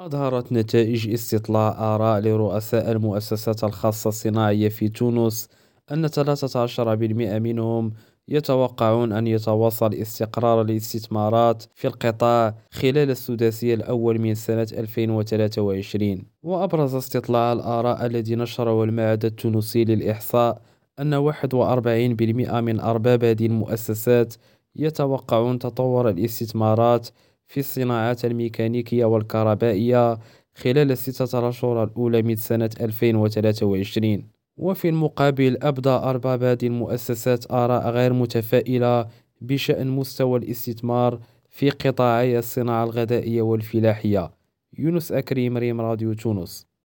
أظهرت نتائج استطلاع آراء لرؤساء المؤسسات الخاصة الصناعية في تونس أن 13% منهم يتوقعون أن يتواصل استقرار الاستثمارات في القطاع خلال السداسي الأول من سنة 2023 وأبرز استطلاع الآراء الذي نشره المعهد التونسي للإحصاء أن 41% من أرباب هذه المؤسسات يتوقعون تطور الاستثمارات في الصناعات الميكانيكية والكهربائية خلال الستة أشهر الأولى من سنة 2023 وفي المقابل أبدى أرباب هذه المؤسسات آراء غير متفائلة بشأن مستوى الاستثمار في قطاعي الصناعة الغذائية والفلاحية. يونس أكريم ريم راديو تونس.